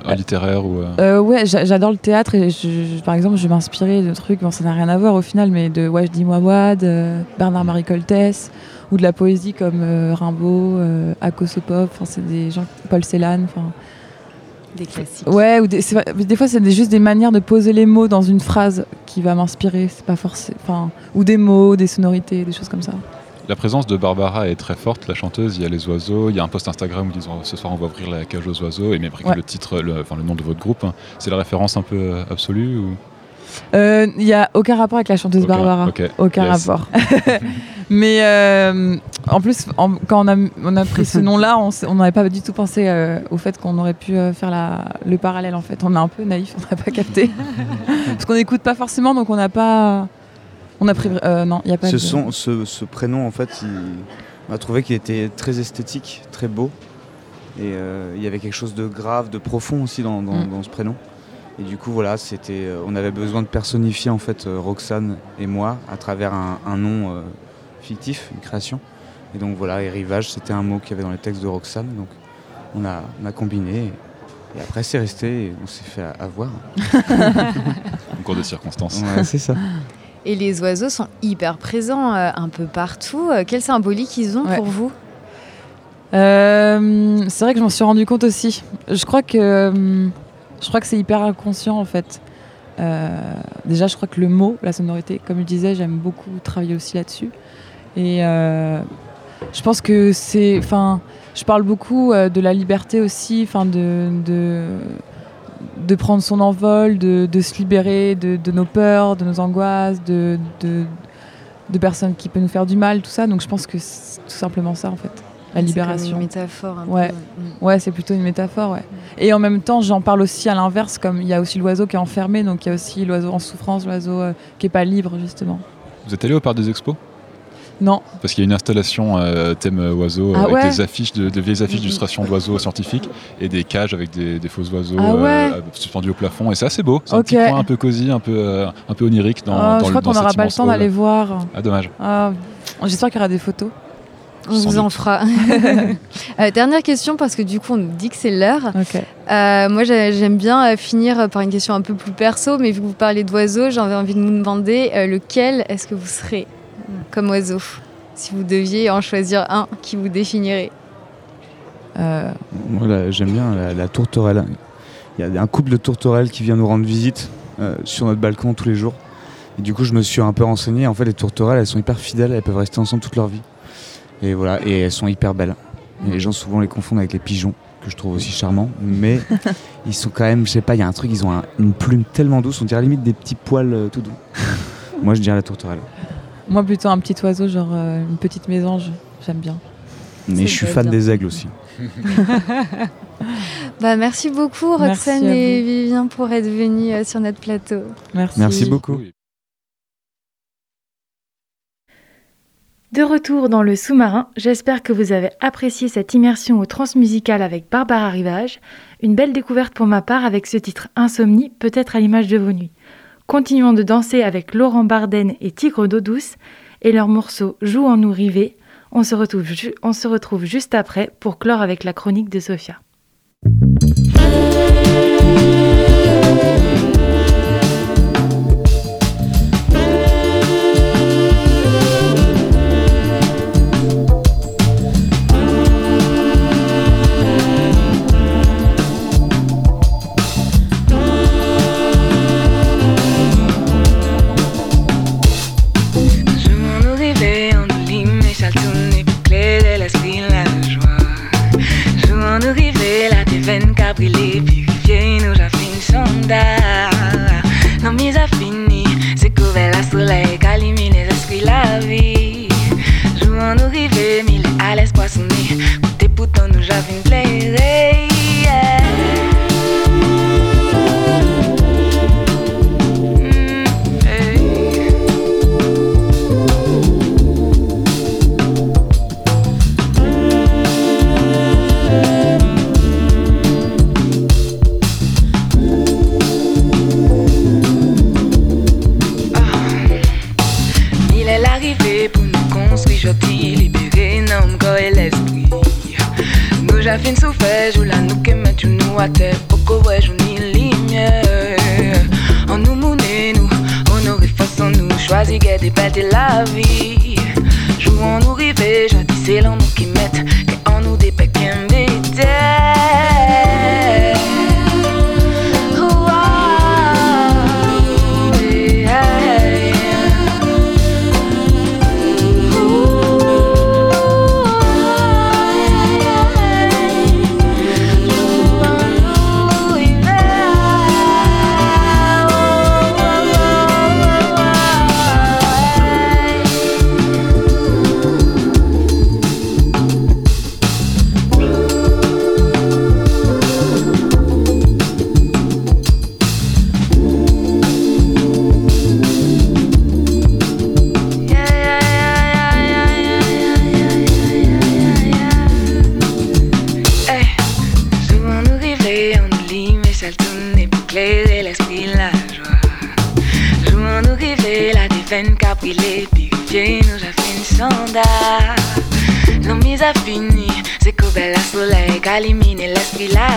euh, littéraire ou euh, Euh, ouais, j'adore le théâtre et je- je- par exemple, je vais m'inspirer de trucs, bon, ça n'a rien à voir au final, mais de Wajdi Mouawad, euh, Bernard-Marie Coltès, ou de la poésie comme euh, Rimbaud, euh, Akosopop, enfin, c'est des gens, Paul Celan, enfin. Des classiques. Ouais, ou des, des fois, c'est juste des manières de poser les mots dans une phrase qui va m'inspirer, c'est pas forcément. Enfin, ou des mots, des sonorités, des choses comme ça. La présence de Barbara est très forte, la chanteuse. Il y a les oiseaux, il y a un post Instagram où ils disent ce soir on va ouvrir la cage aux oiseaux, et même avec Ouais. le titre, le, enfin, le nom de votre groupe. hein. C'est la référence un peu euh, absolue ou... Euh, Il n'y a aucun rapport avec la chanteuse Aucun, Barbara. Aucun yes. rapport. [LAUGHS] Mais euh, en plus, en- quand on a, on a pris ce [LAUGHS] nom-là, on n'avait pas du tout pensé euh, au fait qu'on aurait pu faire la, le parallèle. En fait, on est un peu naïf, [LAUGHS] on n'a pas capté. Parce qu'on n'écoute pas forcément, donc on n'a pas. On a pris. euh, non, il n'y a pas Ce, de. son- ce, ce prénom, en fait, il- on a trouvé qu'il était très esthétique, très beau. Et euh, il y avait quelque chose de grave, de profond aussi dans, dans- Mm. dans ce prénom. Et du coup, voilà, c'était, euh, on avait besoin de personnifier en fait euh, Roxane et moi à travers un, un nom euh, fictif, une création. Et donc voilà, et rivage, c'était un mot qu'il y avait dans les textes de Roxane. Donc on a, on a combiné. Et, et après, c'est resté et on s'est fait avoir. [LAUGHS] [LAUGHS] En cours de circonstances. Ouais, c'est ça. Et les oiseaux sont hyper présents euh, un peu partout. Euh, Quelle symbolique ils ont Ouais. pour vous Euh, c'est vrai que je m'en suis rendu compte aussi. Je crois que je crois que c'est hyper inconscient en fait. Déjà, je crois que le mot, la sonorité, comme je disais, j'aime beaucoup travailler aussi là-dessus. Et je pense que c'est, enfin, je parle beaucoup de la liberté aussi, enfin de, de de prendre son envol, de, de se libérer de, de nos peurs, de nos angoisses, de, de de personnes qui peuvent nous faire du mal, tout ça. Donc je pense que c'est tout simplement ça en fait, la C'est libération. une métaphore un ouais. peu. Mm. Ouais, c'est plutôt une métaphore, ouais. Et en même temps, j'en parle aussi à l'inverse, comme il y a aussi l'oiseau qui est enfermé, donc il y a aussi l'oiseau en souffrance, l'oiseau euh, qui est pas libre, justement. Vous êtes allé au Parc des Expos? Non. Parce qu'il y a une installation euh, thème euh, oiseau euh, Ah avec ouais des affiches, de, de vieilles affiches d'illustrations d'oiseaux scientifiques et des cages avec des, des faux oiseaux Ah ouais euh, suspendus au plafond. Et c'est assez beau. C'est un petit coin un peu cosy, un peu, euh, un peu onirique dans, Ah, dans je crois qu'on n'aura pas le temps d'aller voir. Ah, dommage. Ah, J'espère qu'il y aura des photos. On vous en fera. [LAUGHS] Euh, dernière question, parce que du coup, on nous dit que c'est l'heure. Euh, moi, j'ai- j'aime bien euh, finir par une question un peu plus perso, mais vu que vous parlez d'oiseaux, j'avais envie de vous demander euh, lequel est-ce que vous serez? Comme oiseau Si vous deviez en choisir un qui vous définirait. Euh, Voilà, j'aime bien la, la tourterelle. Il y a un couple de tourterelles qui vient nous rendre visite euh, sur notre balcon tous les jours. Et du coup, je me suis un peu renseigné. En fait, les tourterelles, elles sont hyper fidèles, elles peuvent rester ensemble toute leur vie. Et voilà, et elles sont hyper belles. Et les gens souvent les confondent avec les pigeons, que je trouve aussi charmants. Mais [LAUGHS] ils sont quand même, je sais pas, il y a un truc, ils ont un- une plume tellement douce, on dirait limite des petits poils euh, tout doux. [LAUGHS] Moi, je dirais la tourterelle. Moi, plutôt un petit oiseau, genre euh, une petite mésange. J'aime bien. Mais je suis fan des aigles aussi. [LAUGHS] Bah, merci beaucoup, Roxane et. Vivien, pour être venus euh, sur notre plateau. Merci. Merci beaucoup. De retour dans le sous-marin, j'espère que vous avez apprécié cette immersion au transmusical avec Barbara Rivage, une belle découverte pour ma part avec ce titre Insomnie, peut-être à l'image de vos nuits. Continuons de danser avec Laurent Barden et Tigre d'eau douce et leur morceau Joue en nous rivé. On se, retrouve on se retrouve juste après pour clore avec la chronique de Sophia. Pourtant nous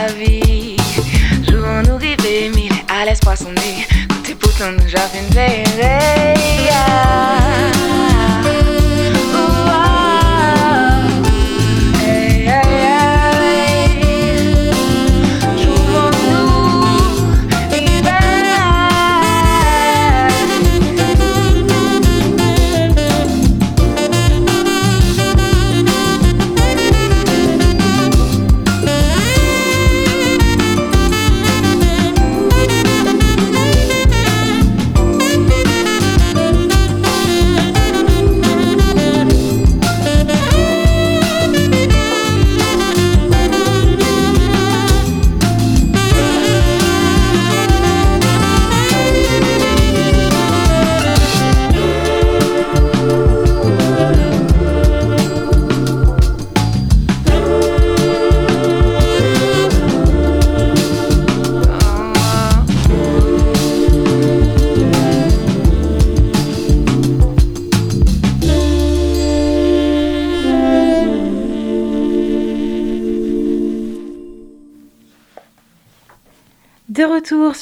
la vie. Souvent nous rêver, mais à l'espoir son nez, quand t'es pourtant nous a fait une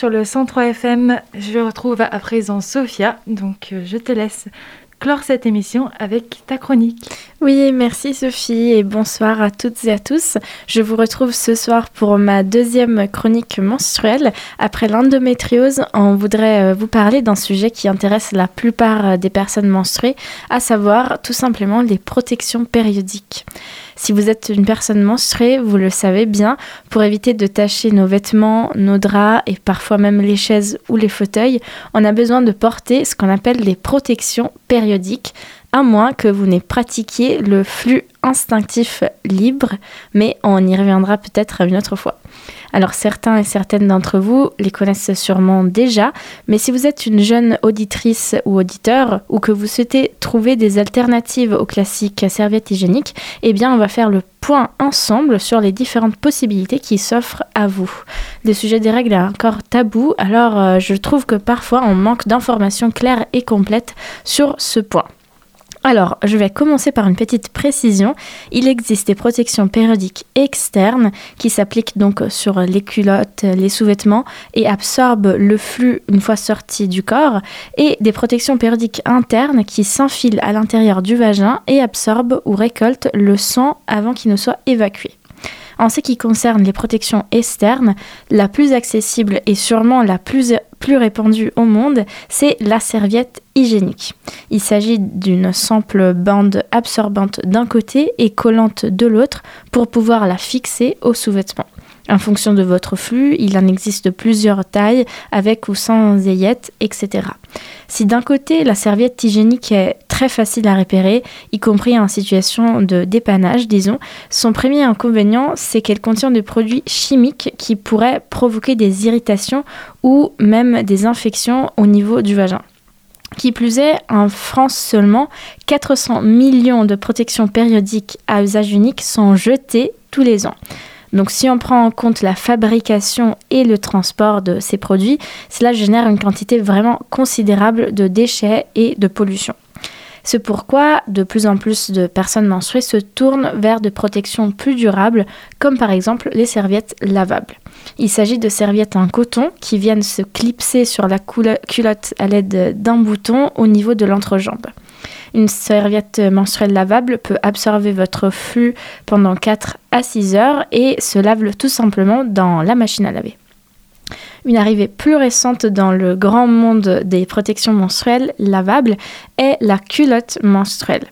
sur le 103 FM, je retrouve à présent Sophia, donc euh, je te laisse clore cette émission avec ta chronique. Oui, merci Sophie et bonsoir à toutes et à tous. Je vous retrouve ce soir pour ma deuxième chronique menstruelle. Après l'endométriose, on voudrait euh, vous parler d'un sujet qui intéresse la plupart euh, des personnes menstruées, à savoir tout simplement les protections périodiques. Si vous êtes une personne menstruée, vous le savez bien, pour éviter de tacher nos vêtements, nos draps et parfois même les chaises ou les fauteuils, on a besoin de porter ce qu'on appelle les protections périodiques, à moins que vous n'ayez pratiqué le flux instinctif libre, mais on y reviendra peut-être une autre fois. Alors certains et certaines d'entre vous les connaissent sûrement déjà, mais si vous êtes une jeune auditrice ou auditeur ou que vous souhaitez trouver des alternatives aux classiques serviettes hygiéniques, eh bien on va faire le point ensemble sur les différentes possibilités qui s'offrent à vous. Le sujet des règles est encore tabou, alors euh, je trouve que parfois on manque d'informations claires et complètes sur ce point. Alors, je vais commencer par une petite précision. Il existe des protections périodiques externes qui s'appliquent donc sur les culottes, les sous-vêtements et absorbent le flux une fois sorti du corps, et des protections périodiques internes qui s'enfilent à l'intérieur du vagin et absorbent ou récoltent le sang avant qu'il ne soit évacué. En ce qui concerne les protections externes, la plus accessible et sûrement la plus, répandue au monde, c'est la serviette hygiénique. Il s'agit d'une simple bande absorbante d'un côté et collante de l'autre pour pouvoir la fixer au sous-vêtement. En fonction de votre flux, il en existe plusieurs tailles, avec ou sans aillettes, etc. Si d'un côté la serviette hygiénique est très facile à repérer, y compris en situation de dépannage, disons, son premier inconvénient, c'est qu'elle contient des produits chimiques qui pourraient provoquer des irritations ou même des infections au niveau du vagin. Qui plus est, en France seulement, 400 millions de protections périodiques à usage unique sont jetées tous les ans. Donc si on prend en compte la fabrication et le transport de ces produits, cela génère une quantité vraiment considérable de déchets et de pollution. C'est pourquoi de plus en plus de personnes menstruées se tournent vers des protections plus durables, comme par exemple les serviettes lavables. Il s'agit de serviettes en coton qui viennent se clipser sur la culotte à l'aide d'un bouton au niveau de l'entrejambe. Une serviette menstruelle lavable peut absorber votre flux pendant 4 à 6 heures et se lave tout simplement dans la machine à laver. Une arrivée plus récente dans le grand monde des protections menstruelles lavables est la culotte menstruelle.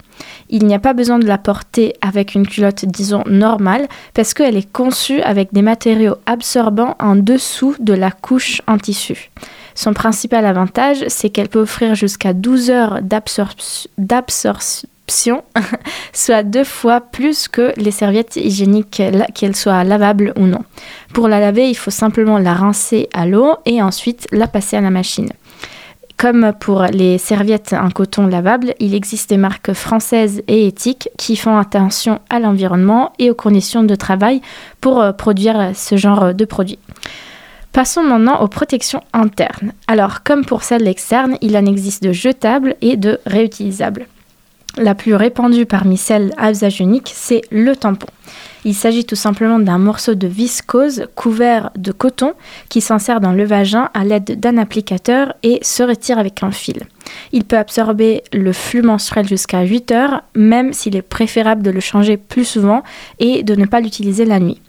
Il n'y a pas besoin de la porter avec une culotte, disons, normale, parce qu'elle est conçue avec des matériaux absorbants en dessous de la couche en tissu. Son principal avantage, c'est qu'elle peut offrir jusqu'à 12 heures d'absorption, [LAUGHS] soit deux fois plus que les serviettes hygiéniques, qu'elles soient lavables ou non. Pour la laver, il faut simplement la rincer à l'eau et ensuite la passer à la machine. Comme pour les serviettes en coton lavable, il existe des marques françaises et éthiques qui font attention à l'environnement et aux conditions de travail pour euh, produire ce genre de produits. Passons maintenant aux protections internes. Alors, comme pour celles externes, il en existe de jetables et de réutilisables. La plus répandue parmi celles à usage unique, c'est le tampon. Il s'agit tout simplement d'un morceau de viscose couvert de coton qui s'insère dans le vagin à l'aide d'un applicateur et se retire avec un fil. Il peut absorber le flux menstruel jusqu'à 8 heures, même s'il est préférable de le changer plus souvent et de ne pas l'utiliser la nuit.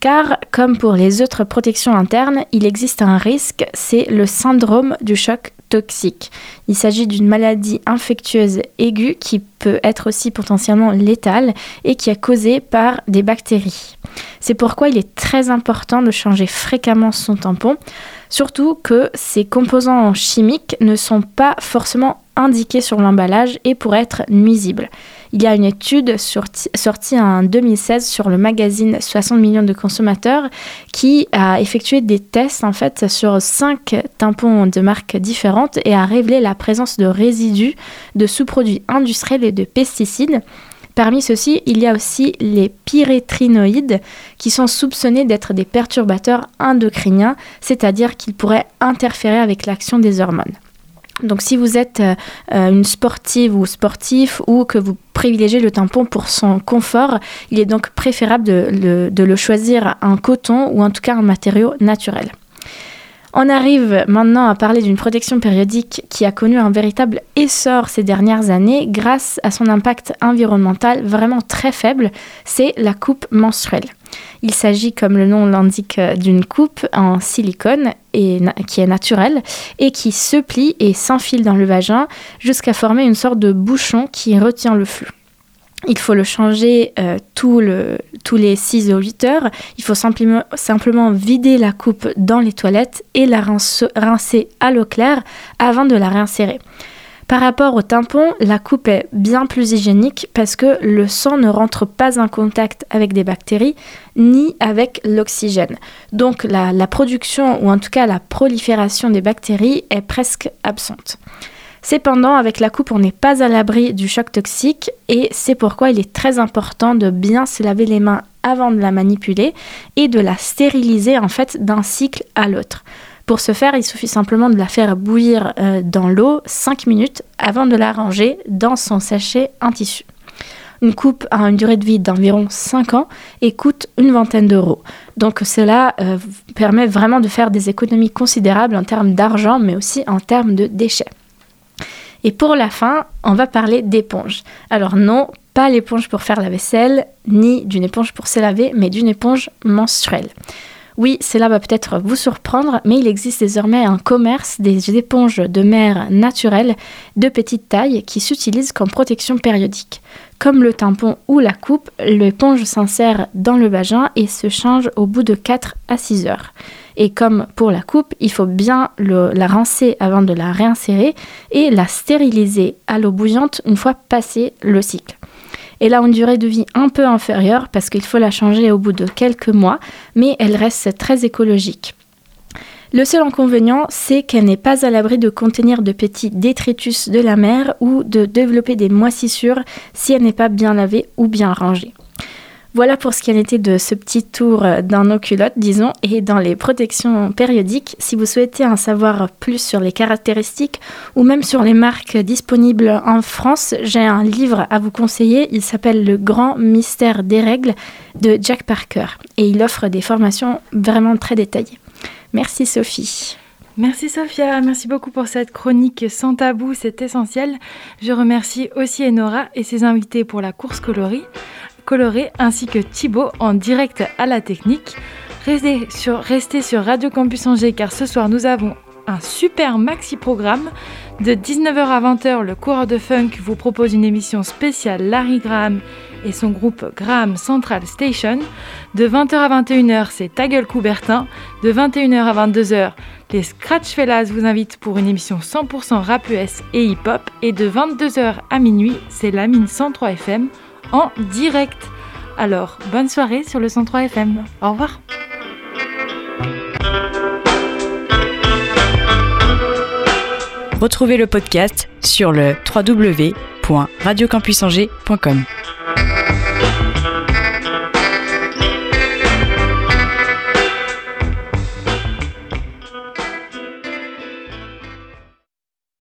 Car, comme pour les autres protections internes, il existe un risque, c'est le syndrome du choc toxique. Il s'agit d'une maladie infectieuse aiguë qui peut être aussi potentiellement létale et qui est causée par des bactéries. C'est pourquoi il est très important de changer fréquemment son tampon, surtout que ces composants chimiques ne sont pas forcément indiqués sur l'emballage et pourraient être nuisibles. Il y a une étude sortie en 2016 sur le magazine 60 millions de consommateurs qui a effectué des tests en fait sur cinq tampons de marques différentes et a révélé la présence de résidus de sous-produits industriels et de pesticides. Parmi ceux-ci, il y a aussi les pyrétrinoïdes qui sont soupçonnés d'être des perturbateurs endocriniens, c'est-à-dire qu'ils pourraient interférer avec l'action des hormones. Donc si vous êtes euh, une sportive ou sportif ou que vous privilégiez le tampon pour son confort, il est donc préférable de, le choisir en coton ou en tout cas en matériau naturel. On arrive maintenant à parler d'une protection périodique qui a connu un véritable essor ces dernières années grâce à son impact environnemental vraiment très faible, c'est la coupe menstruelle. Il s'agit, comme le nom l'indique, d'une coupe en silicone qui est naturelle et qui se plie et s'enfile dans le vagin jusqu'à former une sorte de bouchon qui retient le flux. Il faut le changer euh, tous les 6 ou 8 heures. Il faut simplement vider la coupe dans les toilettes et la rincer à l'eau claire avant de la réinsérer. Par rapport au tampon, la coupe est bien plus hygiénique parce que le sang ne rentre pas en contact avec des bactéries ni avec l'oxygène. Donc la, la production ou en tout cas la prolifération des bactéries est presque absente. Cependant, avec la coupe, on n'est pas à l'abri du choc toxique et c'est pourquoi il est très important de bien se laver les mains avant de la manipuler et de la stériliser en fait d'un cycle à l'autre. Pour ce faire, il suffit simplement de la faire bouillir euh, dans l'eau 5 minutes avant de la ranger dans son sachet en tissu. Une coupe a une durée de vie d'environ 5 ans et coûte une vingtaine d'euros. Donc cela euh, permet vraiment de faire des économies considérables en termes d'argent mais aussi en termes de déchets. Et pour la fin, on va parler d'éponge. Alors non, pas l'éponge pour faire la vaisselle, ni d'une éponge pour se laver, mais d'une éponge menstruelle. Oui, cela va peut-être vous surprendre, mais il existe désormais un commerce des éponges de mer naturelles de petite taille qui s'utilisent comme protection périodique. Comme le tampon ou la coupe, l'éponge s'insère dans le vagin et se change au bout de 4 à 6 heures. Et comme pour la coupe, il faut bien la rincer avant de la réinsérer et la stériliser à l'eau bouillante une fois passé le cycle. Elle a une durée de vie un peu inférieure parce qu'il faut la changer au bout de quelques mois, mais elle reste très écologique. Le seul inconvénient, c'est qu'elle n'est pas à l'abri de contenir de petits détritus de la mer ou de développer des moisissures si elle n'est pas bien lavée ou bien rangée. Voilà pour ce qui en était de ce petit tour dans nos culottes, disons, et dans les protections périodiques. Si vous souhaitez en savoir plus sur les caractéristiques ou même sur les marques disponibles en France, j'ai un livre à vous conseiller. Il s'appelle Le grand mystère des règles de Jack Parker et il offre des formations vraiment très détaillées. Merci Sophie. Merci Sophia, merci beaucoup pour cette chronique sans tabou, c'est essentiel. Je remercie aussi Enora et ses invités pour la course colorée, colorée ainsi que Thibaut en direct à la technique. Restez sur, restez sur Radio Campus Angers car ce soir nous avons un super maxi programme. De 19h à 20h, le coureur de funk vous propose une émission spéciale Larry Graham et son groupe Graham Central Station. De 20h à 21h, c'est Ta gueule Coubertin. De 21h à 22h, les Scratch Fellas vous invitent pour une émission 100% rap US et hip-hop. Et de 22h à minuit, c'est la mine 103 FM en direct. Alors, bonne soirée sur le 103 FM. Au revoir. Retrouvez le podcast sur le www.radiocampusangers.com.